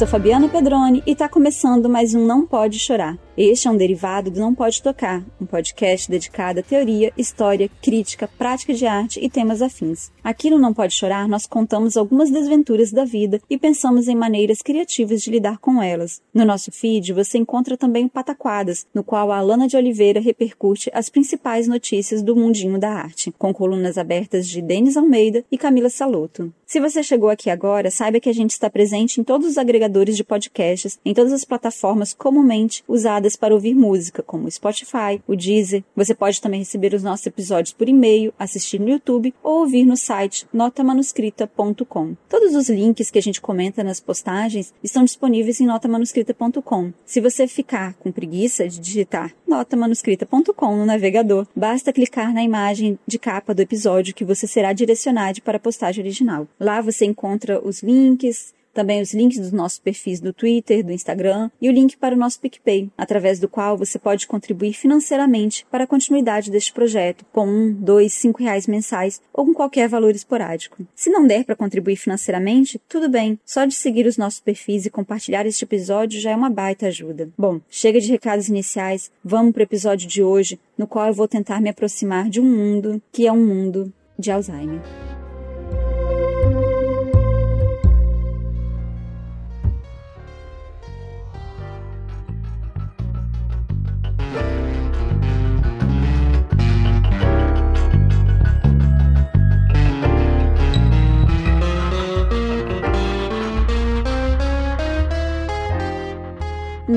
Sou Fabiana Pedroni e está começando mais um Não Pode Chorar. Este é um derivado do Não Pode Tocar, um podcast dedicado à teoria, história, crítica, prática de arte e temas afins. Aqui no Não Pode Chorar, nós contamos algumas desventuras da vida e pensamos em maneiras criativas de lidar com elas. No nosso feed, você encontra também o Pataquadas, no qual a Alana de Oliveira repercute as principais notícias do mundinho da arte, com colunas abertas de Denis Almeida e Camila Saloto. Se você chegou aqui agora, saiba que a gente está presente em todos os agregadores de podcasts, em todas as plataformas comumente usadas para ouvir música, como o Spotify, o Deezer. Você pode também receber os nossos episódios por e-mail, assistir no YouTube ou ouvir no site notamanuscrita.com. Todos os links que a gente comenta nas postagens estão disponíveis em notamanuscrita.com. Se você ficar com preguiça de digitar notamanuscrita.com no navegador, basta clicar na imagem de capa do episódio que você será direcionado para a postagem original. Lá você encontra os links, também os links dos nossos perfis do Twitter, do Instagram e o link para o nosso PicPay, através do qual você pode contribuir financeiramente para a continuidade deste projeto, com um, dois, cinco reais mensais ou com qualquer valor esporádico. Se não der para contribuir financeiramente, tudo bem, só de seguir os nossos perfis e compartilhar este episódio já é uma baita ajuda. Bom, chega de recados iniciais, vamos para o episódio de hoje, no qual eu vou tentar me aproximar de um mundo que é um mundo de Alzheimer.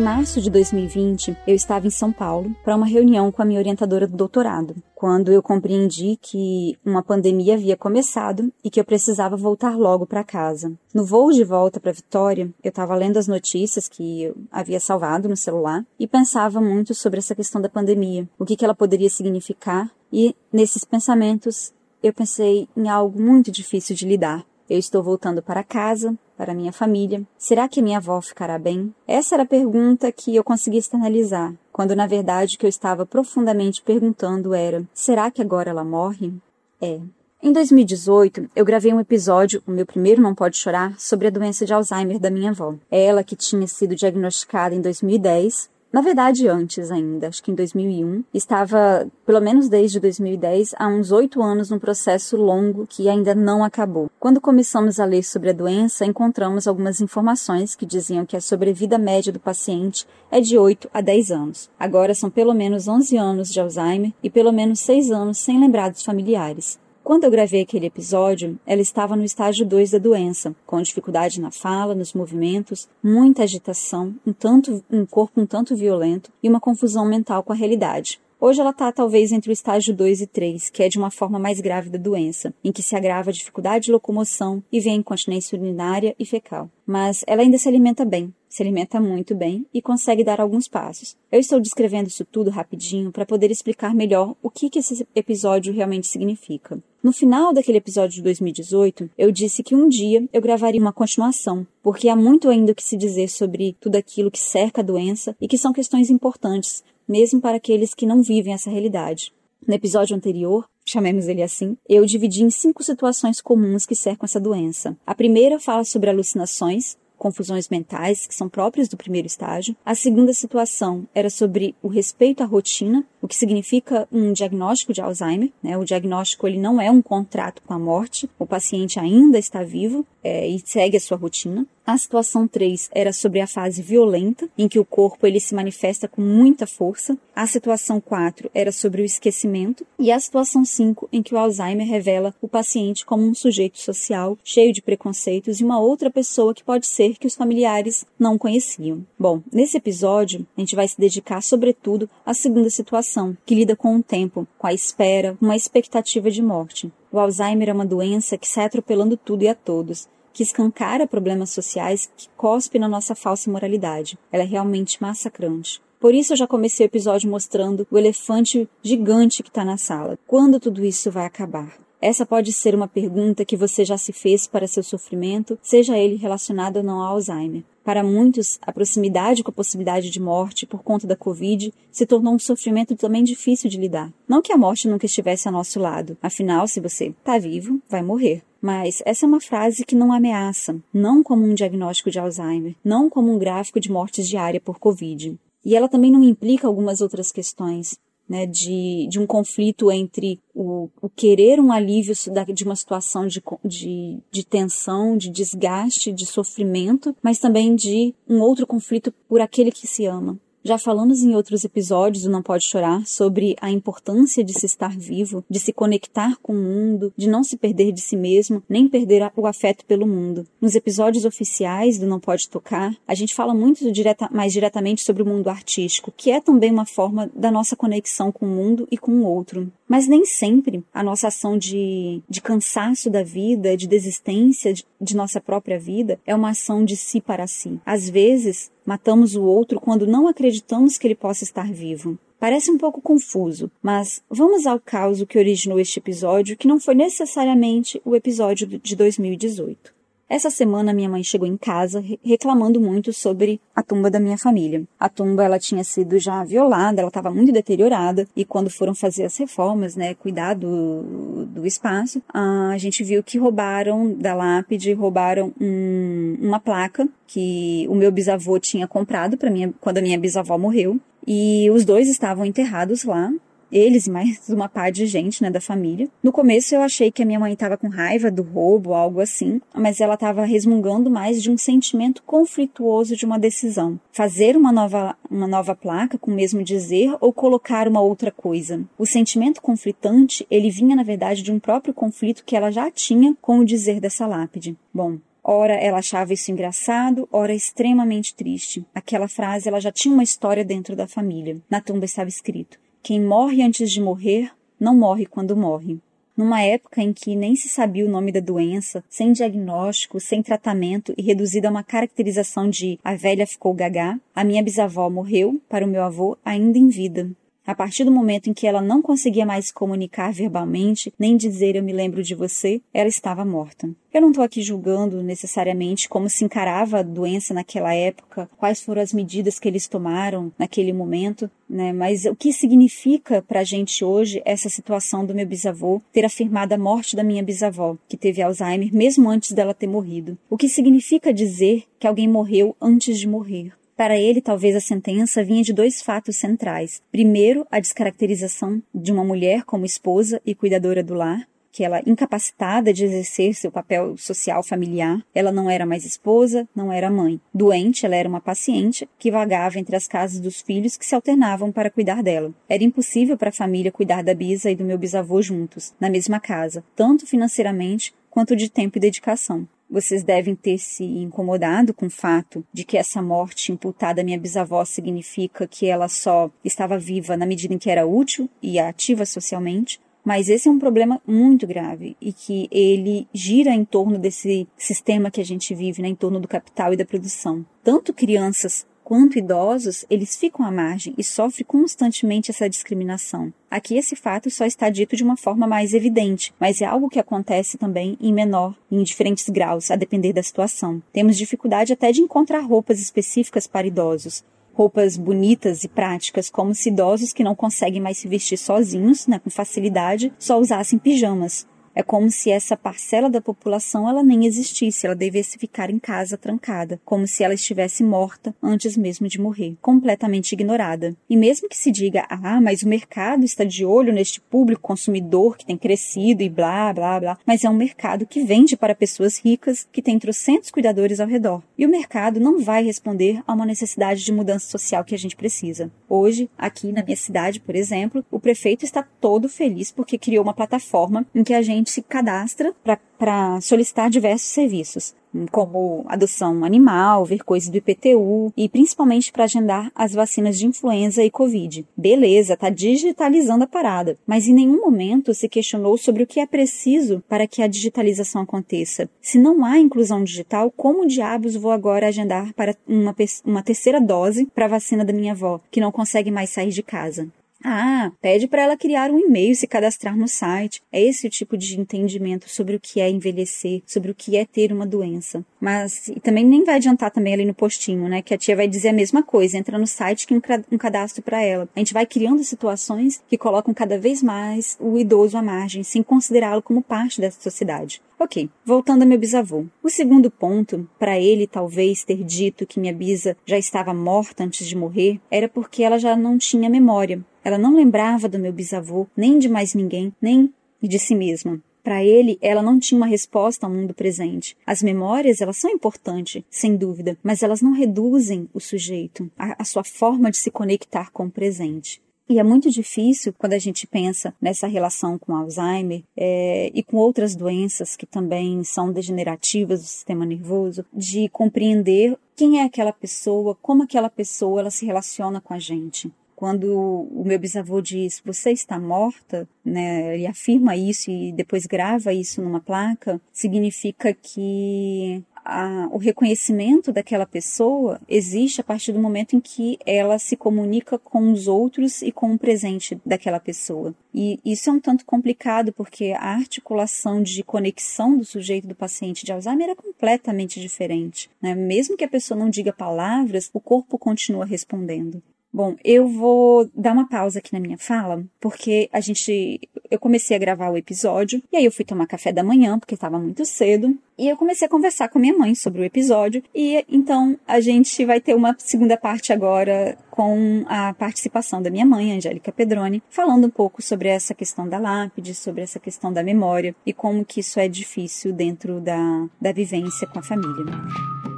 Março de 2020, eu estava em São Paulo para uma reunião com a minha orientadora do doutorado, quando eu compreendi que uma pandemia havia começado e que eu precisava voltar logo para casa. No voo de volta para Vitória, eu estava lendo as notícias que eu havia salvado no celular e pensava muito sobre essa questão da pandemia, o que, que ela poderia significar, e nesses pensamentos eu pensei em algo muito difícil de lidar. Eu estou voltando para casa, para minha família. Será que minha avó ficará bem? Essa era a pergunta que eu consegui externalizar, quando na verdade o que eu estava profundamente perguntando era: será que agora ela morre? É. Em 2018, eu gravei um episódio, o meu primeiro Não Pode Chorar, sobre a doença de Alzheimer da minha avó. Ela que tinha sido diagnosticada em 2010 na verdade, antes ainda, acho que em 2001, estava, pelo menos desde 2010, há uns oito anos num processo longo que ainda não acabou. Quando começamos a ler sobre a doença, encontramos algumas informações que diziam que a sobrevida média do paciente é de 8 a 10 anos. Agora são pelo menos 11 anos de Alzheimer e pelo menos 6 anos sem lembrar dos familiares. Quando eu gravei aquele episódio, ela estava no estágio 2 da doença, com dificuldade na fala, nos movimentos, muita agitação, um, tanto, um corpo um tanto violento e uma confusão mental com a realidade. Hoje ela está talvez entre o estágio 2 e 3, que é de uma forma mais grave da doença, em que se agrava a dificuldade de locomoção e vem incontinência urinária e fecal. Mas ela ainda se alimenta bem, se alimenta muito bem e consegue dar alguns passos. Eu estou descrevendo isso tudo rapidinho para poder explicar melhor o que, que esse episódio realmente significa. No final daquele episódio de 2018, eu disse que um dia eu gravaria uma continuação, porque há muito ainda o que se dizer sobre tudo aquilo que cerca a doença e que são questões importantes, mesmo para aqueles que não vivem essa realidade. No episódio anterior, chamemos ele assim, eu dividi em cinco situações comuns que cercam essa doença. A primeira fala sobre alucinações, confusões mentais que são próprias do primeiro estágio. A segunda situação era sobre o respeito à rotina, o que significa um diagnóstico de Alzheimer. Né? O diagnóstico ele não é um contrato com a morte, o paciente ainda está vivo é, e segue a sua rotina. A situação 3 era sobre a fase violenta, em que o corpo ele se manifesta com muita força. A situação 4 era sobre o esquecimento. E a situação 5, em que o Alzheimer revela o paciente como um sujeito social, cheio de preconceitos e uma outra pessoa que pode ser que os familiares não conheciam. Bom, nesse episódio, a gente vai se dedicar sobretudo à segunda situação, que lida com o tempo, com a espera, uma expectativa de morte. O Alzheimer é uma doença que sai atropelando tudo e a todos que escancara problemas sociais, que cospe na nossa falsa moralidade. Ela é realmente massacrante. Por isso eu já comecei o episódio mostrando o elefante gigante que está na sala. Quando tudo isso vai acabar? Essa pode ser uma pergunta que você já se fez para seu sofrimento, seja ele relacionado ou não ao Alzheimer. Para muitos, a proximidade com a possibilidade de morte por conta da Covid se tornou um sofrimento também difícil de lidar. Não que a morte nunca estivesse ao nosso lado, afinal, se você está vivo, vai morrer. Mas essa é uma frase que não ameaça, não como um diagnóstico de Alzheimer, não como um gráfico de mortes diária por Covid. E ela também não implica algumas outras questões né, de, de um conflito entre o, o querer um alívio de uma situação de, de, de tensão, de desgaste, de sofrimento, mas também de um outro conflito por aquele que se ama. Já falamos em outros episódios do Não Pode Chorar sobre a importância de se estar vivo, de se conectar com o mundo, de não se perder de si mesmo, nem perder o afeto pelo mundo. Nos episódios oficiais do Não Pode Tocar, a gente fala muito direta, mais diretamente sobre o mundo artístico, que é também uma forma da nossa conexão com o mundo e com o outro. Mas nem sempre a nossa ação de, de cansaço da vida, de desistência de, de nossa própria vida, é uma ação de si para si. Às vezes, Matamos o outro quando não acreditamos que ele possa estar vivo. Parece um pouco confuso, mas vamos ao caso que originou este episódio, que não foi necessariamente o episódio de 2018. Essa semana minha mãe chegou em casa reclamando muito sobre a tumba da minha família. A tumba ela tinha sido já violada, ela estava muito deteriorada e quando foram fazer as reformas, né, cuidar do, do espaço, a gente viu que roubaram da lápide, roubaram um, uma placa que o meu bisavô tinha comprado para mim quando a minha bisavó morreu e os dois estavam enterrados lá eles e mais uma par de gente, né, da família. No começo eu achei que a minha mãe estava com raiva do roubo, algo assim, mas ela estava resmungando mais de um sentimento conflituoso de uma decisão. Fazer uma nova, uma nova placa com o mesmo dizer ou colocar uma outra coisa. O sentimento conflitante, ele vinha na verdade de um próprio conflito que ela já tinha com o dizer dessa lápide. Bom, Ora ela achava isso engraçado, ora extremamente triste. Aquela frase ela já tinha uma história dentro da família. Na tumba estava escrito: quem morre antes de morrer, não morre quando morre. Numa época em que nem se sabia o nome da doença, sem diagnóstico, sem tratamento e reduzida a uma caracterização de a velha ficou gagá, a minha bisavó morreu para o meu avô ainda em vida. A partir do momento em que ela não conseguia mais comunicar verbalmente, nem dizer eu me lembro de você, ela estava morta. Eu não estou aqui julgando necessariamente como se encarava a doença naquela época, quais foram as medidas que eles tomaram naquele momento, né? Mas o que significa para a gente hoje essa situação do meu bisavô ter afirmado a morte da minha bisavó, que teve Alzheimer mesmo antes dela ter morrido? O que significa dizer que alguém morreu antes de morrer? Para ele, talvez a sentença vinha de dois fatos centrais. Primeiro, a descaracterização de uma mulher como esposa e cuidadora do lar, que ela incapacitada de exercer seu papel social familiar, ela não era mais esposa, não era mãe. Doente, ela era uma paciente que vagava entre as casas dos filhos que se alternavam para cuidar dela. Era impossível para a família cuidar da bisa e do meu bisavô juntos, na mesma casa, tanto financeiramente quanto de tempo e dedicação. Vocês devem ter se incomodado com o fato de que essa morte imputada à minha bisavó significa que ela só estava viva na medida em que era útil e ativa socialmente. Mas esse é um problema muito grave e que ele gira em torno desse sistema que a gente vive, né, em torno do capital e da produção. Tanto crianças quanto idosos, eles ficam à margem e sofrem constantemente essa discriminação. Aqui esse fato só está dito de uma forma mais evidente, mas é algo que acontece também em menor, em diferentes graus, a depender da situação. Temos dificuldade até de encontrar roupas específicas para idosos, roupas bonitas e práticas, como se idosos que não conseguem mais se vestir sozinhos, né, com facilidade, só usassem pijamas. É como se essa parcela da população ela nem existisse, ela devesse ficar em casa trancada, como se ela estivesse morta antes mesmo de morrer, completamente ignorada. E mesmo que se diga, ah, mas o mercado está de olho neste público consumidor que tem crescido e blá, blá, blá, mas é um mercado que vende para pessoas ricas que têm trocentos cuidadores ao redor. E o mercado não vai responder a uma necessidade de mudança social que a gente precisa. Hoje, aqui na minha cidade, por exemplo, o prefeito está todo feliz porque criou uma plataforma em que a gente se cadastra para solicitar diversos serviços como adoção animal, ver coisas do IPTU e principalmente para agendar as vacinas de influenza e Covid. Beleza, tá digitalizando a parada, mas em nenhum momento se questionou sobre o que é preciso para que a digitalização aconteça. Se não há inclusão digital, como diabos vou agora agendar para uma, uma terceira dose para a vacina da minha avó, que não consegue mais sair de casa? Ah, pede para ela criar um e-mail, se cadastrar no site. É esse o tipo de entendimento sobre o que é envelhecer, sobre o que é ter uma doença. Mas e também nem vai adiantar também ali no postinho, né? Que a tia vai dizer a mesma coisa, entra no site que um cadastro para ela. A gente vai criando situações que colocam cada vez mais o idoso à margem, sem considerá-lo como parte dessa sociedade. Ok, voltando a meu bisavô. O segundo ponto, para ele talvez ter dito que minha bisa já estava morta antes de morrer, era porque ela já não tinha memória. Ela não lembrava do meu bisavô, nem de mais ninguém, nem de si mesma. Para ele, ela não tinha uma resposta ao mundo presente. As memórias, elas são importantes, sem dúvida, mas elas não reduzem o sujeito, a, a sua forma de se conectar com o presente. E é muito difícil quando a gente pensa nessa relação com Alzheimer é, e com outras doenças que também são degenerativas do sistema nervoso, de compreender quem é aquela pessoa, como aquela pessoa ela se relaciona com a gente. Quando o meu bisavô diz você está morta, né, ele afirma isso e depois grava isso numa placa, significa que a, o reconhecimento daquela pessoa existe a partir do momento em que ela se comunica com os outros e com o presente daquela pessoa. E isso é um tanto complicado porque a articulação de conexão do sujeito do paciente de Alzheimer é completamente diferente. Né? Mesmo que a pessoa não diga palavras, o corpo continua respondendo. Bom, eu vou dar uma pausa aqui na minha fala, porque a gente. Eu comecei a gravar o episódio, e aí eu fui tomar café da manhã, porque estava muito cedo, e eu comecei a conversar com a minha mãe sobre o episódio, e então a gente vai ter uma segunda parte agora com a participação da minha mãe, Angélica Pedroni, falando um pouco sobre essa questão da lápide, sobre essa questão da memória e como que isso é difícil dentro da, da vivência com a família.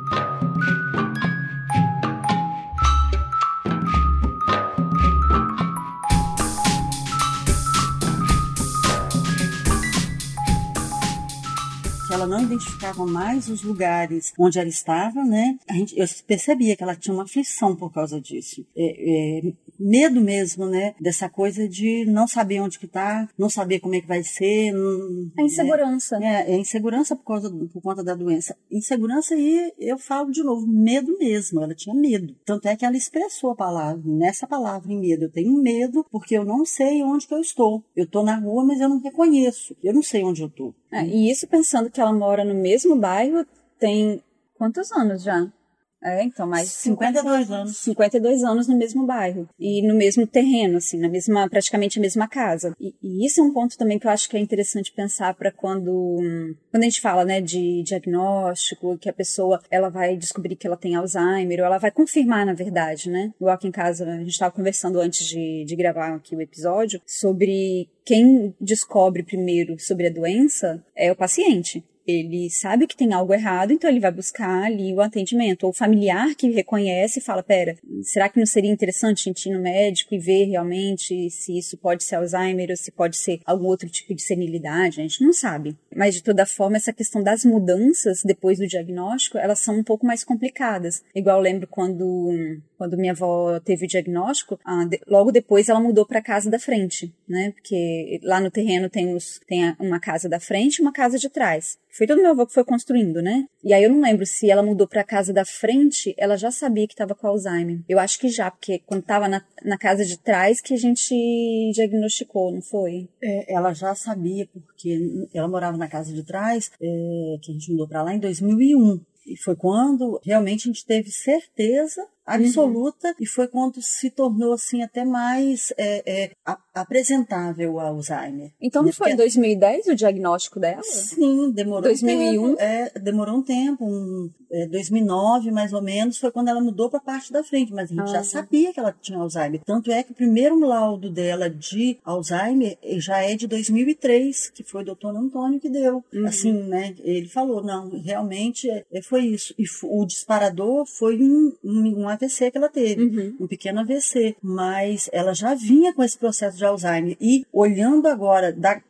Ela não identificava mais os lugares onde ela estava, né? A gente, eu percebia que ela tinha uma aflição por causa disso. É, é, medo mesmo, né? Dessa coisa de não saber onde que tá, não saber como é que vai ser. Não, a insegurança. Né? É, é insegurança por, causa, por conta da doença. Insegurança e eu falo de novo, medo mesmo. Ela tinha medo. Tanto é que ela expressou a palavra, nessa palavra em medo. Eu tenho medo porque eu não sei onde que eu estou. Eu tô na rua, mas eu não reconheço. Eu não sei onde eu tô. É, e isso pensando que ela mora no mesmo bairro, tem quantos anos já? É, então, mais 52 anos. 52 anos no mesmo bairro. E no mesmo terreno, assim, na mesma, praticamente a mesma casa. E, e isso é um ponto também que eu acho que é interessante pensar para quando, quando a gente fala, né, de diagnóstico, que a pessoa, ela vai descobrir que ela tem Alzheimer, ou ela vai confirmar, na verdade, né? Igual aqui em casa, a gente estava conversando antes de, de gravar aqui o episódio, sobre quem descobre primeiro sobre a doença é o paciente ele sabe que tem algo errado, então ele vai buscar ali o atendimento. Ou o familiar que reconhece e fala: pera, será que não seria interessante a gente ir no médico e ver realmente se isso pode ser Alzheimer ou se pode ser algum outro tipo de senilidade? A gente não sabe. Mas de toda forma, essa questão das mudanças depois do diagnóstico, elas são um pouco mais complicadas. Igual eu lembro quando quando minha avó teve o diagnóstico, logo depois ela mudou para a casa da frente, né? Porque lá no terreno tem, os, tem uma casa da frente e uma casa de trás. Foi todo meu avô que foi construindo, né? E aí eu não lembro se ela mudou para a casa da frente, ela já sabia que estava com Alzheimer. Eu acho que já, porque quando estava na, na casa de trás que a gente diagnosticou, não foi? É, ela já sabia, porque ela morava na casa de trás, é, que a gente mudou para lá em 2001. e foi quando realmente a gente teve certeza absoluta e foi quando se tornou assim até mais é, é, a- apresentável o Alzheimer. Então não Né? foi em Porque- 2010 o diagnóstico dela? Sim, demorou 2001? um tempo. É, demorou um tempo, um, é, 2009 mais ou menos, foi quando ela mudou para a parte da frente, mas a gente Ah. já sabia que ela tinha Alzheimer. Tanto é que o primeiro laudo dela de Alzheimer já é de 2003, que foi o doutor Antônio que deu. Uhum. Assim, né? Ele falou, não, realmente é, é, foi isso. E o disparador foi um, um, um AVC que ela teve Uhum. um pequeno AVC, mas ela já vinha com esse processo de Alzheimer e olhando agora da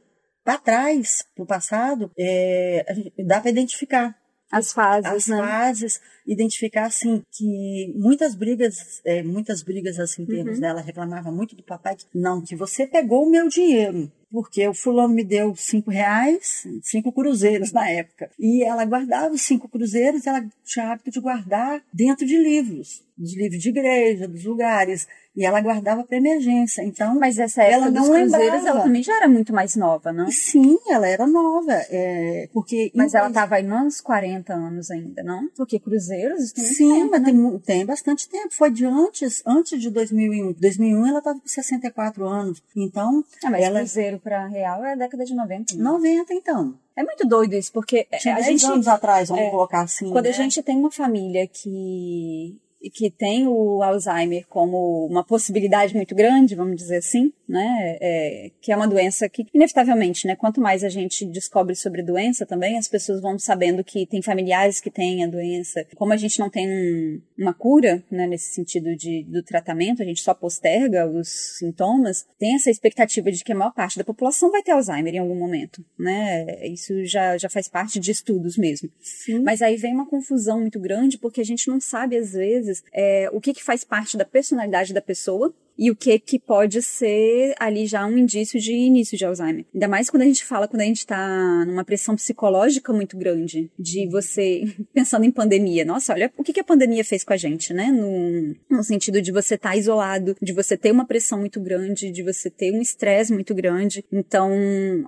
para trás, para o passado, é, dá para identificar As fases, as né? fases, identificar assim que muitas brigas, é, muitas brigas assim em Uhum. termos dela reclamava muito do papai, que, não que você pegou o meu dinheiro. Porque o fulano me deu cinco reais, cinco cruzeiros na época. E ela guardava os cinco cruzeiros, ela tinha hábito de guardar dentro de livros, dos livros de igreja, dos lugares. E ela guardava para emergência. Então, Mas essa época Ela dos não cruzeiros, lembrava. ela também já era muito mais nova, não? sim, ela era nova. é, porque Mas ela em- tava aí uns 40 anos ainda, não? Porque cruzeiros tem Sim, tempo, mas né? tem, tem bastante tempo. Foi de antes, antes de 2001. 2001 ela estava com 64 anos. Então, Ah, mas ela... cruzeiro pra real é a década de 90. né? 90 então. É muito doido isso, porque Tinha a 10 gente anos atrás, vamos é, colocar assim. Quando né? a gente tem uma família que que tem o Alzheimer como uma possibilidade muito grande, vamos dizer assim, né? É, que é uma doença que, inevitavelmente, né? Quanto mais a gente descobre sobre a doença também, as pessoas vão sabendo que tem familiares que têm a doença. Como a gente não tem um- uma cura, né? Nesse sentido de, do tratamento, a gente só posterga os sintomas, tem essa expectativa de que a maior parte da população vai ter Alzheimer em algum momento, né? Isso já, já faz parte de estudos mesmo. Sim. Mas aí vem uma confusão muito grande porque a gente não sabe, às vezes, é, o que, que faz parte da personalidade da pessoa e o que que pode ser ali já um indício de início de Alzheimer. Ainda mais quando a gente fala, quando a gente tá numa pressão psicológica muito grande, de você, pensando em pandemia, nossa, olha o que, que a pandemia fez com a gente, né? No, no sentido de você estar isolado, de você ter uma pressão muito grande, de você ter um estresse muito grande. Então,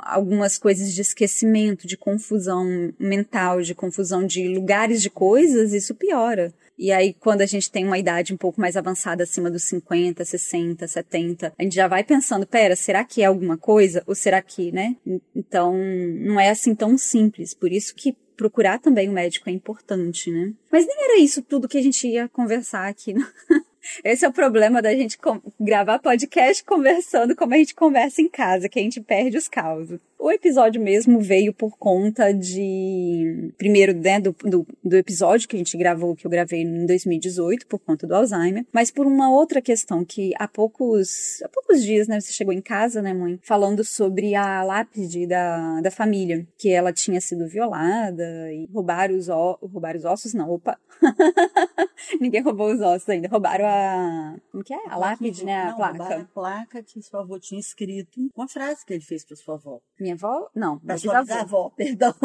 algumas coisas de esquecimento, de confusão mental, de confusão de lugares de coisas, isso piora. E aí, quando a gente tem uma idade um pouco mais avançada, acima dos 50, 60, 70, a gente já vai pensando, pera, será que é alguma coisa? Ou será que, né? Então, não é assim tão simples. Por isso que procurar também o médico é importante, né? Mas nem era isso tudo que a gente ia conversar aqui. né? Esse é o problema da gente gravar podcast conversando como a gente conversa em casa, que a gente perde os causos. O episódio mesmo veio por conta de. Primeiro, né, do, do, do episódio que a gente gravou, que eu gravei em 2018, por conta do Alzheimer, mas por uma outra questão que há poucos, há poucos dias, né, você chegou em casa, né, mãe, falando sobre a lápide da, da família, que ela tinha sido violada e roubaram os, roubaram os ossos, não, opa. Ninguém roubou os ossos ainda, roubaram a. Como que é? A lápide, né? A Não, roubaram placa. A placa que sua avô tinha escrito uma frase que ele fez para sua avó. Minha avó? Não, sua bisavô. bisavó, perdão.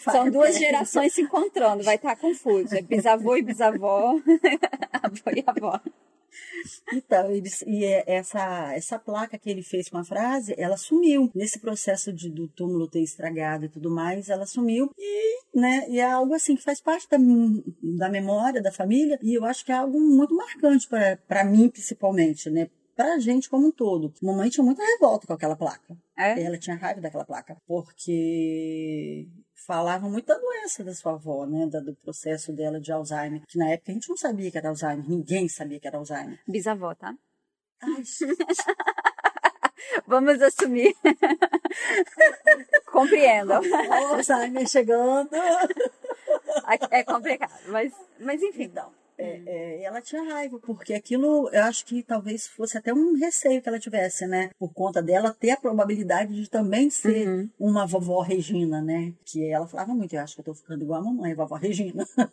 São duas gerações se encontrando, vai estar confuso. É bisavô e bisavó, avô e avó. Então, eles, e é- essa, essa placa que ele fez com a frase, ela sumiu. Nesse processo de, do túmulo ter estragado e tudo mais, ela sumiu. E, né, e é algo assim que faz parte da, da memória da família. E eu acho que é algo muito marcante para mim, principalmente, né? Pra gente como um todo. Mamãe tinha muita revolta com aquela placa. É? Ela tinha raiva daquela placa. Porque falavam muito da doença da sua avó, né? do processo dela de Alzheimer. Que na época a gente não sabia que era Alzheimer. Ninguém sabia que era Alzheimer. Bisavó, tá? Ai, Vamos assumir. Compreendam. Alzheimer chegando. É complicado, mas, mas enfim. Então, é, é, ela tinha raiva, porque aquilo, eu acho que talvez fosse até um receio que ela tivesse, né? Por conta dela ter a probabilidade de também ser Uhum. uma vovó Regina, né? Que ela falava muito, eu acho que eu tô ficando igual a mamãe, vovó Regina,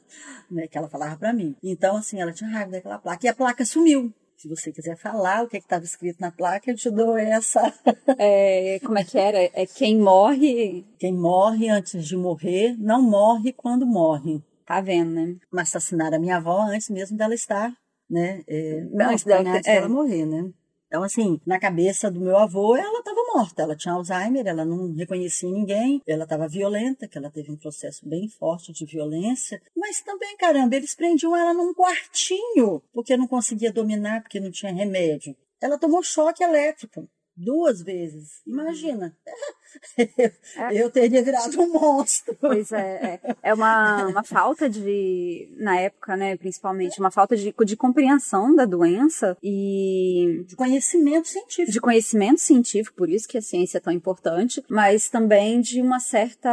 né? Que ela falava pra mim. Então, assim, ela tinha raiva daquela placa. E a placa sumiu. Se você quiser falar o que estava escrito na placa, eu te dou essa. É, como é que era? É quem morre, Quem morre antes de morrer, não morre quando morre. Tá vendo, né? Mas assassinaram a minha avó antes mesmo dela estar, né? É, Antes morta, dela né, antes é. dela morrer, né? Então, assim, na cabeça do meu avô, ela estava morta. Ela tinha Alzheimer, ela não reconhecia ninguém, ela estava violenta, que ela teve um processo bem forte de violência. Mas também, caramba, eles prendiam ela num quartinho, porque não conseguia dominar, porque não tinha remédio. Ela tomou choque elétrico duas vezes. Imagina. É. Eu teria virado um monstro. Pois é, é, é uma, uma falta de, na época, né, principalmente, uma falta de, de compreensão da doença e De conhecimento científico. de conhecimento científico, por isso que a ciência é tão importante, mas também de uma certa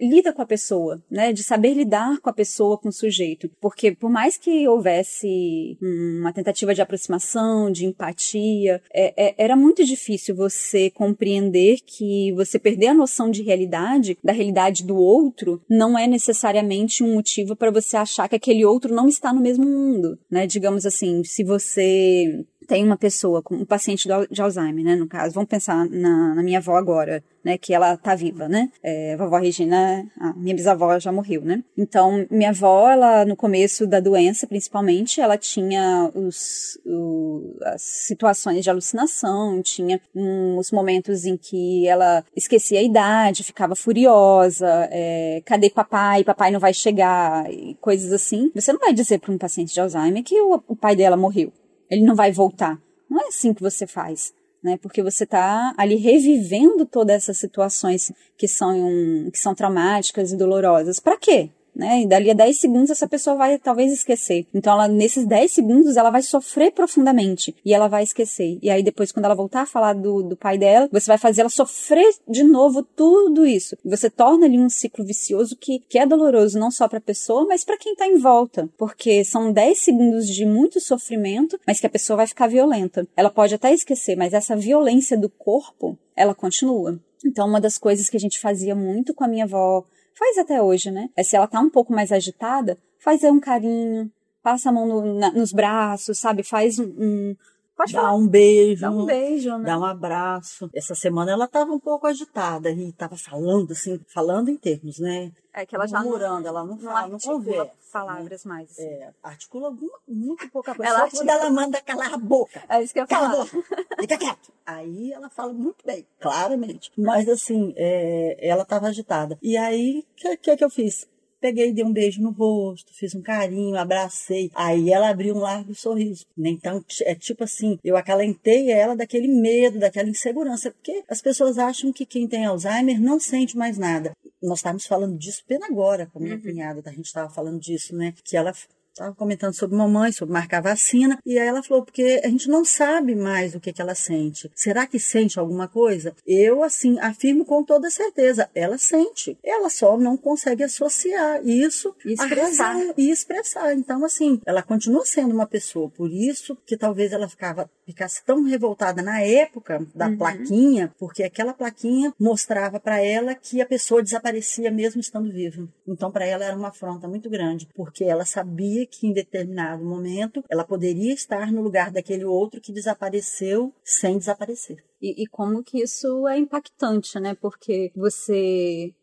lida com a pessoa, né, de saber lidar com a pessoa, com o sujeito, porque por mais que houvesse uma tentativa de aproximação, de empatia, é- é- era muito difícil você compreender que você perder a noção de realidade, da realidade do outro, não é necessariamente um motivo para você achar que aquele outro não está no mesmo mundo, né? Digamos assim, se você tem uma pessoa um paciente de Alzheimer, né, no caso, vamos pensar na, na minha avó agora, né, que ela tá viva, né, é, vovó Regina, minha bisavó já morreu, né, então minha avó, ela no começo da doença, principalmente, ela tinha os, o- as situações de alucinação, tinha hum, os momentos em que ela esquecia a idade, ficava furiosa, é, cadê papai, papai não vai chegar, e coisas assim. Você não vai dizer para um paciente de Alzheimer que o- o pai dela morreu ele não vai voltar. Não é assim que você faz, né? Porque você está ali revivendo todas essas situações que são, que são traumáticas e dolorosas. Para quê? Né? E dali a 10 segundos essa pessoa vai talvez esquecer. Então ela nesses 10 segundos ela vai sofrer profundamente e ela vai esquecer. E aí depois quando ela voltar a falar do, do pai dela, você vai fazer ela sofrer de novo tudo isso. Você torna ali um ciclo vicioso que, que é doloroso não só para a pessoa, mas para quem está em volta, porque são 10 segundos de muito sofrimento, mas que a pessoa vai ficar violenta. Ela pode até esquecer, mas essa violência do corpo, ela continua. Então, uma das coisas que a gente fazia muito com a minha avó, faz até hoje, né? É se ela tá um pouco mais agitada, faz um carinho, passa a mão no- na- nos braços, sabe? Faz um. um- pode Dá falar. um beijo. Dá um beijo, né? Dá um abraço. Essa semana ela estava um pouco agitada e estava falando assim, falando em termos, né? É que ela já Murmurando, ela não fala, não articula conversa, palavras mais. assim. É, articula alguma, muito pouca coisa. Ela Só quando articula- ela manda calar a boca. É isso que eu boca, fica quieto. Aí ela fala muito bem, claramente. Mas assim, é, ela estava agitada. E aí, o que, que que eu fiz? Peguei, dei um beijo no rosto, fiz um carinho, abracei. Aí ela abriu um largo sorriso. Então, é tipo assim, eu acalentei ela daquele medo, daquela insegurança. Porque as pessoas acham que quem tem Alzheimer não sente mais nada. Nós estávamos falando disso pena agora com a minha cunhada, a gente estava falando disso, né? Que ela Estava comentando sobre mamãe, sobre marcar vacina, e aí ela falou, porque a gente não sabe mais o que, que ela sente. Será que sente alguma coisa? Eu, assim, afirmo com toda certeza, ela sente. Ela só não consegue associar isso E expressar. e expressar. Então, assim, ela continua sendo uma pessoa. Por isso que talvez ela ficava, ficasse tão revoltada na época da Uhum. plaquinha, porque aquela plaquinha mostrava para ela que a pessoa desaparecia mesmo estando viva. Então, para ela era uma afronta muito grande, porque ela sabia que em determinado momento ela poderia estar no lugar daquele outro que desapareceu sem desaparecer. E, e como que isso é impactante, né? Porque você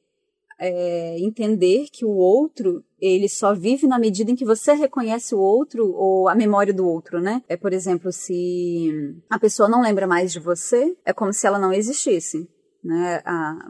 é, entender que o outro ele só vive na medida em que você reconhece o outro ou a memória do outro, né? É, por exemplo, se a pessoa não lembra mais de você, é como se ela não existisse, né? A,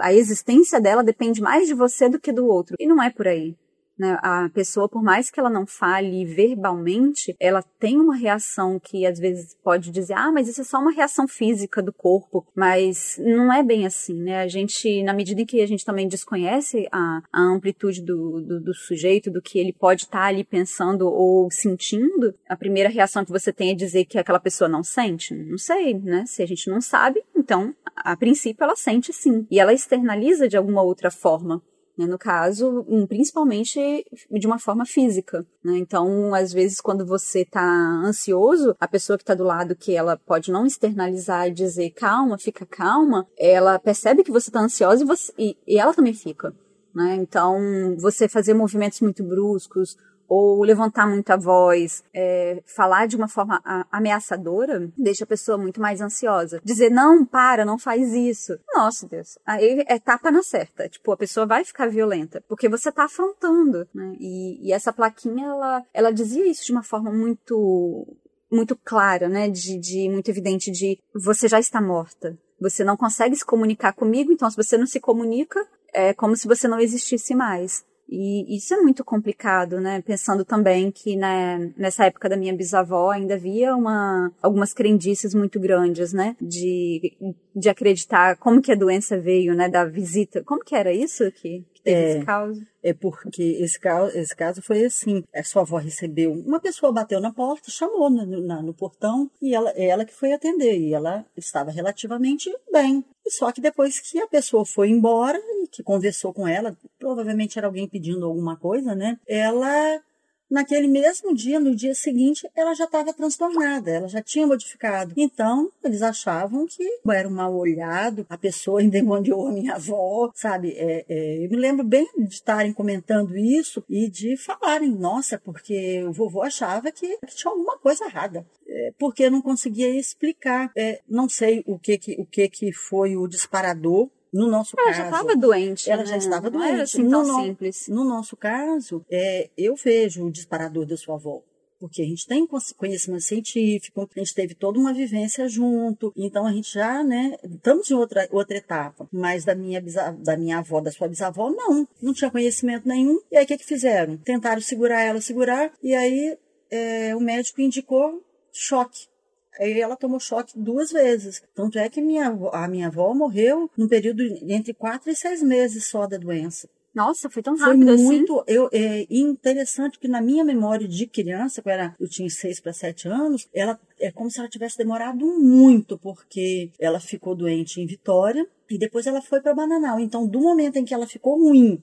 a existência dela depende mais de você do que do outro. E não é por aí. Né? A pessoa, por mais que ela não fale verbalmente, ela tem uma reação que às vezes pode dizer, ah, mas isso é só uma reação física do corpo, mas não é bem assim, né? A gente, na medida em que a gente também desconhece a, a amplitude do, do, do sujeito, do que ele pode estar ali pensando ou sentindo, a primeira reação que você tem é dizer que aquela pessoa não sente. Não sei, né? Se a gente não sabe, então, a princípio, ela sente sim. E ela externaliza de alguma outra forma né, no caso, hum, principalmente de uma forma física. Né? Então, às vezes, quando você está ansioso, a pessoa que está do lado, que ela pode não externalizar e dizer calma, fica calma, ela percebe que você está ansiosa e, você, e, e ela também fica. Né? Então, você fazer movimentos muito bruscos, ou levantar muito a voz, é, falar de uma forma ameaçadora, deixa a pessoa muito mais ansiosa. Dizer, não, para, não faz isso. Nossa, Deus. Aí é tapa na certa. Tipo, a pessoa vai ficar violenta, porque você tá afrontando, né? E, e essa plaquinha, ela, ela dizia isso de uma forma muito muito clara, né? De, de muito evidente de você já está morta. Você não consegue se comunicar comigo, então se você não se comunica, é como se você não existisse mais. E isso é muito complicado, né? Pensando também que né, nessa época da minha bisavó ainda havia uma, algumas crendices muito grandes, né? De, de acreditar como que a doença veio, né? Da visita. Como que era isso que, que teve É. esse caso? É porque esse caso, esse caso foi assim: a sua avó recebeu, uma pessoa bateu na porta, chamou no, no- no portão e ela, ela que foi atender. E ela estava relativamente bem. Só que depois que a pessoa foi embora e que conversou com ela, provavelmente era alguém pedindo alguma coisa, né? Ela Naquele mesmo dia, no dia seguinte, ela já estava transtornada, ela já tinha modificado. Então, eles achavam que era um mal olhado, a pessoa endemoniou a minha avó, sabe? É, é, eu me lembro bem de estarem comentando isso e de falarem, nossa, porque o vovô achava que, que tinha alguma coisa errada. É, porque não conseguia explicar. É, não sei o que, que, o que, que foi o disparador. No nosso Ela caso, já estava doente. ela né? já estava Não era doente. assim tão No simples. No nosso caso, é, eu vejo o disparador da sua avó. Porque a gente tem conhecimento científico, a gente teve toda uma vivência junto, então a gente já, né, estamos em outra, outra etapa. Mas da minha, da minha avó, da sua bisavó, não, não tinha conhecimento nenhum. E aí o que, que fizeram? Tentaram segurar ela, segurar, e aí é, o médico indicou choque. Aí ela tomou choque duas vezes. Tanto é que minha, a minha avó morreu num período entre quatro e seis meses só da doença. Nossa, foi tão Foi rápido assim. muito eu, é, interessante que na minha memória de criança, que eu, era, eu tinha seis para sete anos, ela é como se ela tivesse demorado muito, porque ela ficou doente em Vitória e depois ela foi para Bananal. Então, do momento em que ela ficou ruim,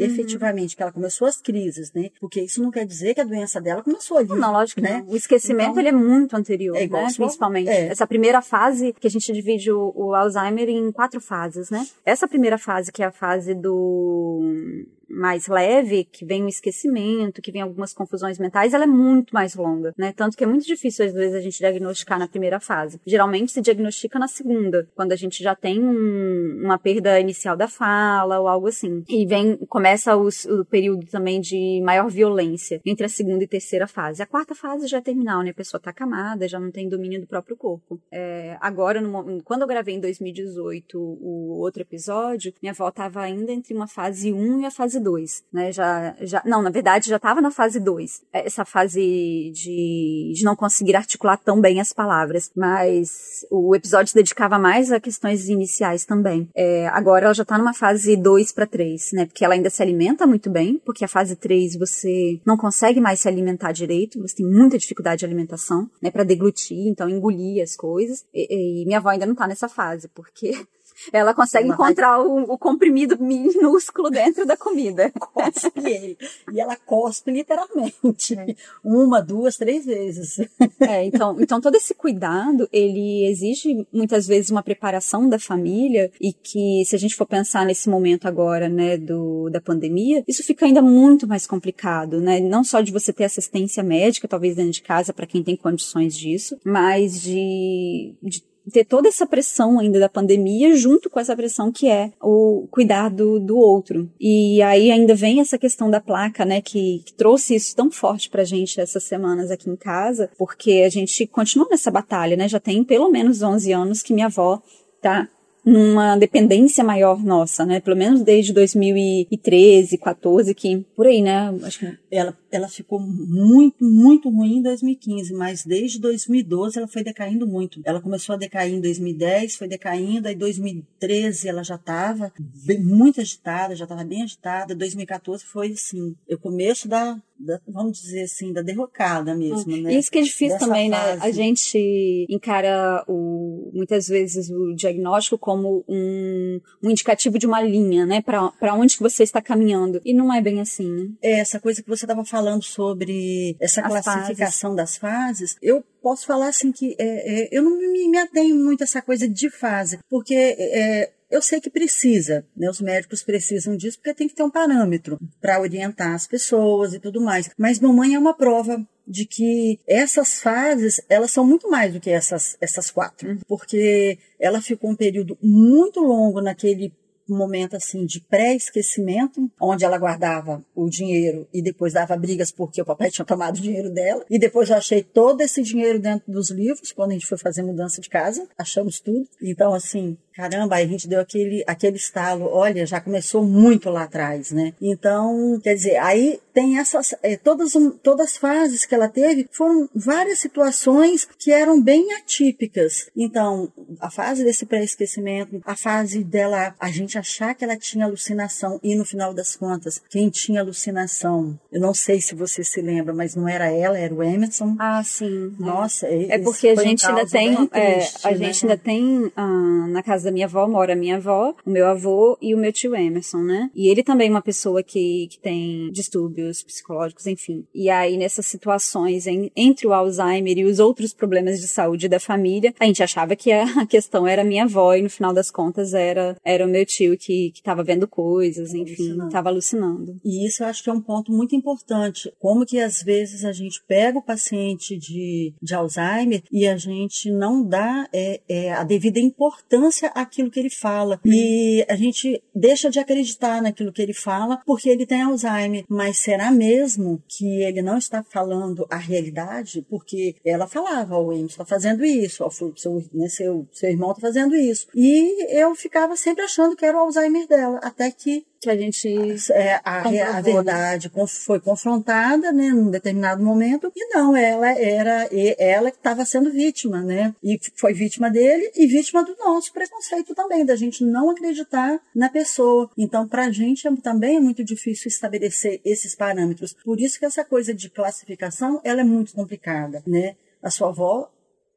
Uhum. efetivamente, que ela começou as crises, né? Porque isso não quer dizer que a doença dela começou ali. Não, lógico que né? não. O esquecimento Então, ele é muito anterior, é igual né? a sua- Principalmente. é. Essa primeira fase que a gente divide o, o Alzheimer em quatro fases, né? Essa primeira fase, que é a fase do mais leve, que vem o esquecimento, que vem algumas confusões mentais, ela é muito mais longa, né? Tanto que é muito difícil, às vezes, a gente diagnosticar na primeira fase. Geralmente se diagnostica na segunda, quando a gente já tem um- uma perda inicial da fala ou algo assim. E vem, começa os- o período também de maior violência entre a segunda e terceira fase. A quarta fase já é terminal, né? A pessoa tá acamada, já não tem domínio do próprio corpo. É, agora, no quando eu gravei em 2018 o outro episódio, minha avó tava ainda entre uma fase 1 e a fase 2, né? Já, já, não, na verdade já tava na fase 2. Essa fase de, de não conseguir articular tão bem as palavras, mas o episódio dedicava mais a questões iniciais também. É, agora ela já tá numa fase 2 para 3, né? Porque ela ainda se alimenta muito bem, porque a fase 3 você não consegue mais se alimentar direito, você tem muita dificuldade de alimentação, né? Para deglutir, então engolir as coisas. E, e minha avó ainda não tá nessa fase, porque ela consegue vai- encontrar o, o comprimido minúsculo dentro da comida. Cospe ele. E ela cospe literalmente. Uma, duas, três vezes. É, então, então todo esse cuidado, ele exige muitas vezes uma preparação da família e que se a gente for pensar nesse momento agora, né, do, da pandemia, isso fica ainda muito mais complicado, né? Não só de você ter assistência médica, talvez dentro de casa para quem tem condições disso, mas de, de ter toda essa pressão ainda da pandemia junto com essa pressão que é o cuidado do outro. E aí ainda vem essa questão da placa, né, que, que trouxe isso tão forte pra gente essas semanas aqui em casa, porque a gente continua nessa batalha, né? Já tem pelo menos 11 anos que minha avó tá numa dependência maior nossa, né? Pelo menos desde 2013, 14, que por aí, né? Acho que Ela, ela ficou muito, muito ruim em 2015, mas desde 2012 ela foi decaindo muito. Ela começou a decair em 2010, foi decaindo, aí 2013 ela já estava muito agitada, já estava bem agitada. 2014 foi assim, o começo da, da, vamos dizer assim, da derrocada mesmo, né? E Isso que é difícil Dessa também, né? fase. A gente encara o, muitas vezes o diagnóstico como um, um indicativo de uma linha, né? Pra onde que você está caminhando. E não é bem assim, né? É, essa coisa que você estava falando sobre essa As classificação das fases, eu posso falar assim que é, é, eu não me, me atenho muito a essa coisa de fase, porque é, eu sei que precisa, né? Os médicos precisam disso porque tem que ter um parâmetro para orientar as pessoas e tudo mais. Mas mamãe é uma prova de que essas fases, elas são muito mais do que essas, essas quatro, porque ela ficou um período muito longo naquele um momento assim de pré-esquecimento, onde ela guardava o dinheiro e depois dava brigas porque o papai tinha tomado o dinheiro dela. E depois eu achei todo esse dinheiro dentro dos livros, quando a gente foi fazer mudança de casa, achamos tudo. Então, assim, caramba, aí a gente deu aquele, aquele estalo, olha, já começou muito lá atrás, né? Então, quer dizer, aí tem essas, é, todas, todas as fases que ela teve, foram várias situações que eram bem atípicas. Então, a fase desse pré-esquecimento, a fase dela, a gente achar que ela tinha alucinação, e no final das contas, quem tinha alucinação, eu não sei se você se lembra, mas não era ela, era o Emerson. Ah, sim. Nossa, é porque a gente ainda tem, triste, é, a né? gente ainda tem ah, na casa da minha avó mora a minha avó, o meu avô e o meu tio Emerson, né? E ele também é uma pessoa que, que tem distúrbios psicológicos, enfim. E aí, nessas situações em, entre o Alzheimer e os outros problemas de saúde da família, a gente achava que a, questão era minha avó e no final das contas era, era o meu tio que, que tava vendo coisas, enfim, alucinando. tava alucinando. E isso eu acho que é um ponto muito importante. Como que às vezes a gente pega o paciente de, de Alzheimer e a gente não dá é, é, a devida importância aquilo que ele fala. E a gente deixa de acreditar naquilo que ele fala porque ele tem Alzheimer. Mas será mesmo que ele não está falando a realidade? Porque ela falava, o Emerson está fazendo isso, o seu, né, seu, seu irmão está fazendo isso. E eu ficava sempre achando que era o Alzheimer dela, até que que a gente é, a, a, verdade foi confrontada né num determinado momento e não ela era ela que estava sendo vítima né e foi vítima dele e vítima do nosso preconceito também da gente não acreditar na pessoa. Então para a gente é, também é muito difícil estabelecer esses parâmetros. Por isso que essa coisa de classificação ela é muito complicada né. A sua avó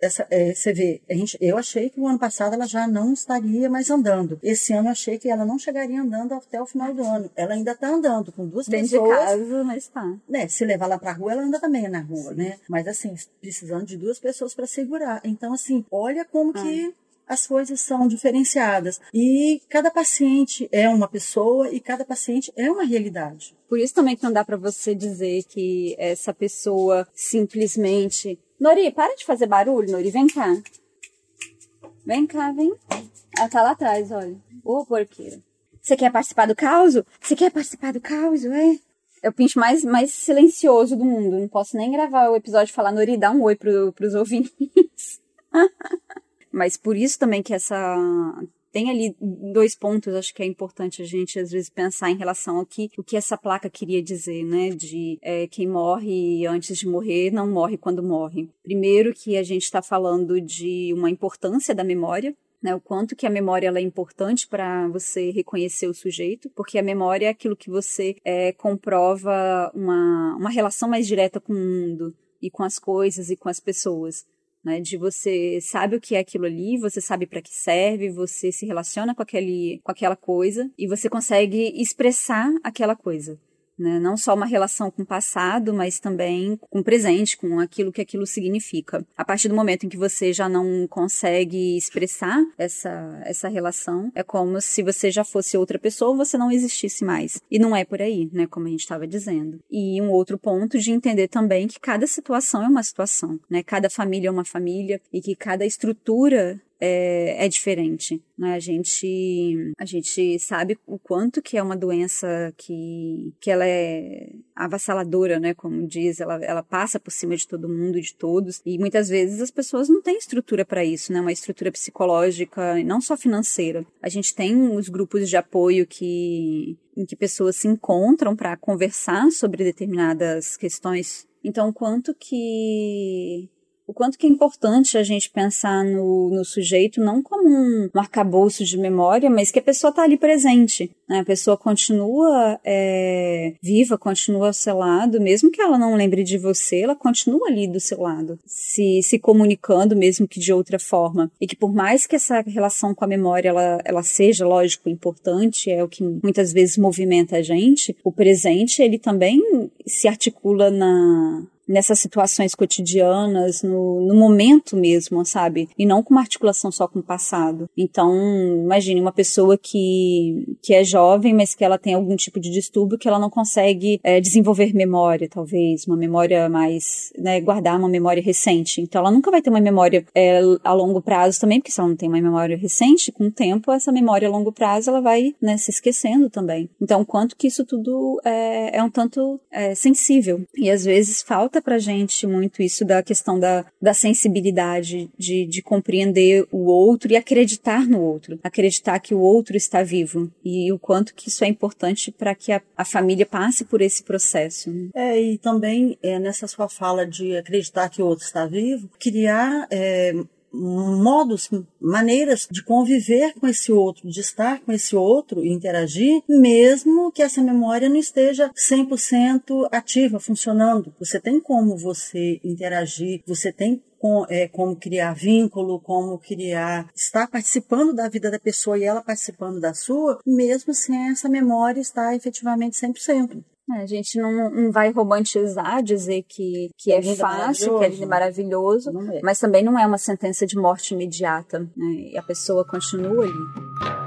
essa, é, você vê, gente, eu achei que o ano passado ela já não estaria mais andando. Esse ano eu achei que ela não chegaria andando até o final do ano. Ela ainda está andando com duas Dentro pessoas. de casa, mas está. Né, se levar lá para a rua, ela anda também na rua, né? Mas assim, precisando de duas pessoas para segurar. Então, assim, olha como ah. que as coisas são diferenciadas. E cada paciente é uma pessoa e cada paciente é uma realidade. Por isso também que não dá para você dizer que essa pessoa simplesmente Nori, para de fazer barulho, Nori. Vem cá. Vem cá, vem. Ela tá lá atrás, olha. Ô, porqueira. Você quer participar do caos? Você quer participar do caos, é? É o pinche mais, mais silencioso do mundo. Não posso nem gravar o episódio e falar, Nori, dá um oi pro, pros ouvintes. Mas por isso também que essa tem ali dois pontos, acho que é importante a gente às vezes pensar em relação ao que, o que essa placa queria dizer, né? De é, quem morre antes de morrer não morre quando morre. Primeiro que a gente está falando de uma importância da memória, né, o quanto que a memória ela é importante para você reconhecer o sujeito, porque a memória é aquilo que você é, comprova uma, uma relação mais direta com o mundo e com as coisas e com as pessoas né? De você sabe o que é aquilo ali, você sabe para que serve, você se relaciona com aquele, com aquela coisa e você consegue expressar aquela coisa né? Não só uma relação com o passado, mas também com o presente, com aquilo que aquilo significa. A partir do momento em que você já não consegue expressar essa, essa relação, é como se você já fosse outra pessoa, você não existisse mais. E não é por aí, né? Como a gente estava dizendo. E um outro ponto de entender também que cada situação é uma situação, né? Cada família é uma família e que cada estrutura é, é diferente. Né? A, gente, a gente sabe o quanto que é uma doença que, que ela é avassaladora, né? Como diz, ela, ela passa por cima de todo mundo, de todos. E muitas vezes as pessoas não têm estrutura para isso, né? Uma estrutura psicológica, não só financeira. A gente tem os grupos de apoio que em que pessoas se encontram para conversar sobre determinadas questões. Então, quanto que o quanto que é importante a gente pensar no, no sujeito não como um, arcabouço de memória, mas que a pessoa está ali presente. Né? A pessoa continua é, viva, continua ao seu lado, mesmo que ela não lembre de você, ela continua ali do seu lado, se, se comunicando, mesmo que de outra forma. E que por mais que essa relação com a memória ela, ela seja, lógico, importante, é o que muitas vezes movimenta a gente, o presente ele também se articula na, nessas situações cotidianas, no, no momento mesmo, sabe? E não com uma articulação só com o passado. Então, imagine uma pessoa que, que é jovem, mas que ela tem algum tipo de distúrbio que ela não consegue é, desenvolver memória, talvez, uma memória mais, né, guardar uma memória recente. Então, ela nunca vai ter uma memória é, a longo prazo também, porque se ela não tem uma memória recente, com o tempo, essa memória a longo prazo, ela vai, né, se esquecendo também. Então, quanto que isso tudo é, é um tanto é, sensível. E às vezes falta pra gente muito isso da questão da, da sensibilidade, de, de compreender o outro e acreditar no outro. Acreditar que o outro está vivo. E o quanto que isso é importante para que a, a, família passe por esse processo. É, e também é, nessa sua fala de acreditar que o outro está vivo, criar é, modos, maneiras de conviver com esse outro, de estar com esse outro e interagir, mesmo que essa memória não esteja 100% ativa, funcionando. Você tem como você interagir, você tem com, é, como criar vínculo, como criar, estar participando da vida da pessoa e ela participando da sua, mesmo sem essa memória estar efetivamente 100%. É, a gente não, não, vai romantizar, dizer que, que é, é fácil, que é lindo maravilhoso, é. mas também não é uma sentença de morte imediata. Né? E a pessoa continua ali.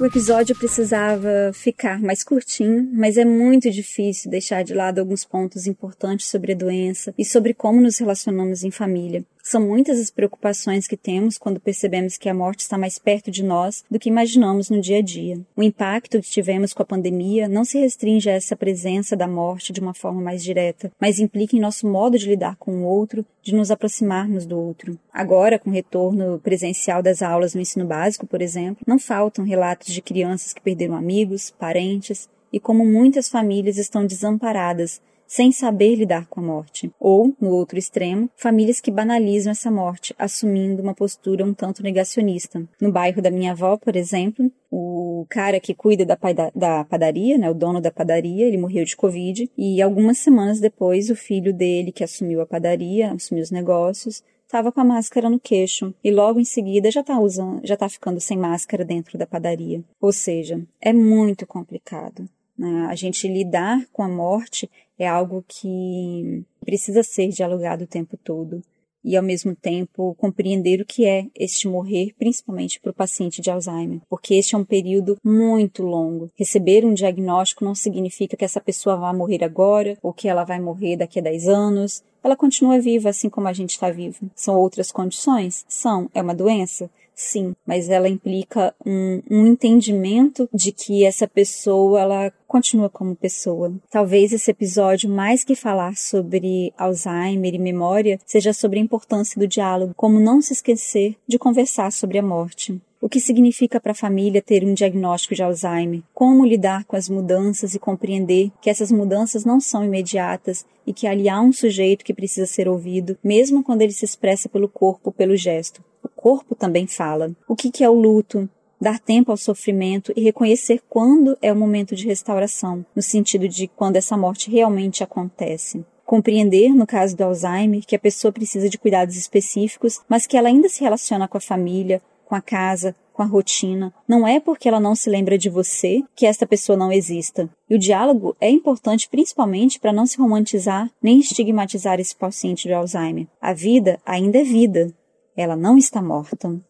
O episódio precisava ficar mais curtinho, mas é muito difícil deixar de lado alguns pontos importantes sobre a doença e sobre como nos relacionamos em família. São muitas as preocupações que temos quando percebemos que a morte está mais perto de nós do que imaginamos no dia a dia. O impacto que tivemos com a pandemia não se restringe a essa presença da morte de uma forma mais direta, mas implica em nosso modo de lidar com o outro, de nos aproximarmos do outro. Agora, com o retorno presencial das aulas no ensino básico, por exemplo, não faltam relatos de crianças que perderam amigos, parentes, e como muitas famílias estão desamparadas sem saber lidar com a morte. Ou, no outro extremo, famílias que banalizam essa morte, assumindo uma postura um tanto negacionista. No bairro da minha avó, por exemplo, o cara que cuida da, da padaria, né, o dono da padaria, ele morreu de Covid e algumas semanas depois o filho dele, que assumiu a padaria, assumiu os negócios, estava com a máscara no queixo e logo em seguida já está usando, já tá ficando sem máscara dentro da padaria. Ou seja, é muito complicado. Né? A gente lidar com a morte é algo que precisa ser dialogado o tempo todo e, ao mesmo tempo, compreender o que é este morrer, principalmente para o paciente de Alzheimer, porque este é um período muito longo. Receber um diagnóstico não significa que essa pessoa vai morrer agora ou que ela vai morrer daqui a 10 anos. Ela continua viva assim como a gente está vivo. São outras condições? São. É uma doença? Sim, mas ela implica um, um entendimento de que essa pessoa ela continua como pessoa. Talvez esse episódio, mais que falar sobre Alzheimer e memória, seja sobre a importância do diálogo, como não se esquecer de conversar sobre a morte. O que significa para a família ter um diagnóstico de Alzheimer? Como lidar com as mudanças e compreender que essas mudanças não são imediatas e que ali há um sujeito que precisa ser ouvido, mesmo quando ele se expressa pelo corpo, pelo gesto corpo também fala. O que, que é o luto? Dar tempo ao sofrimento e reconhecer quando é o momento de restauração, no sentido de quando essa morte realmente acontece compreender, no caso do Alzheimer, que a pessoa precisa de cuidados específicos, mas que ela ainda se relaciona com a família, com a casa, com a rotina. Não é porque ela não se lembra de você que esta pessoa não exista. E o diálogo é importante principalmente para não se romantizar nem estigmatizar esse paciente de Alzheimer. A vida ainda é vida, ela não está morta.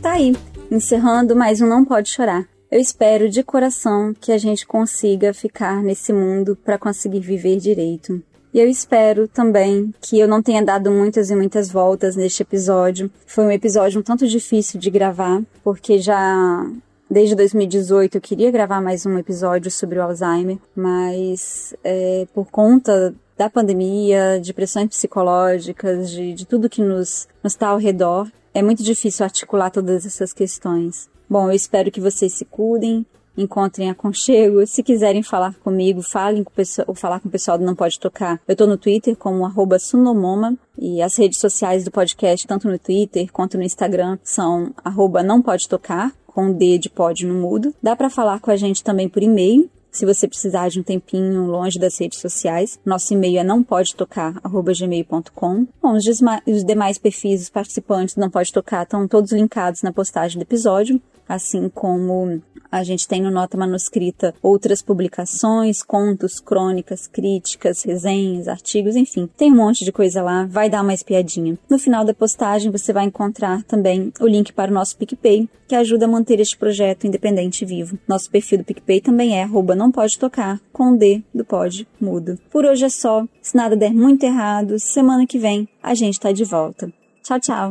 Tá aí, encerrando mais um Não Pode Chorar. Eu espero de coração que a gente consiga ficar nesse mundo para conseguir viver direito. E eu espero também que eu não tenha dado muitas e muitas voltas neste episódio. Foi um episódio um tanto difícil de gravar, porque já desde 2018 eu queria gravar mais um episódio sobre o Alzheimer, mas é, por conta da pandemia, de pressões psicológicas, de, de tudo que nos está ao redor, é muito difícil articular todas essas questões. Bom, eu espero que vocês se cuidem, encontrem aconchego. Se quiserem falar comigo, falem com o pessoal, ou falar com o pessoal do Não Pode Tocar. Eu tô no Twitter como sunomoma e as redes sociais do podcast, tanto no Twitter quanto no Instagram, são arroba não pode tocar, com D de pode no mudo. Dá para falar com a gente também por e-mail, se você precisar de um tempinho longe das redes sociais, nosso e-mail é não pode. Bom, os, os demais perfis dos participantes não pode tocar estão todos linkados na postagem do episódio assim como a gente tem no Nota Manuscrita outras publicações, contos, crônicas, críticas, resenhas, artigos, enfim. Tem um monte de coisa lá, vai dar uma espiadinha. No final da postagem você vai encontrar também o link para o nosso PicPay, que ajuda a manter este projeto independente vivo. Nosso perfil do PicPay também é arroba não pode tocar, com D do pode mudo. Por hoje é só. Se nada der muito errado, semana que vem a gente está de volta. Tchau, tchau.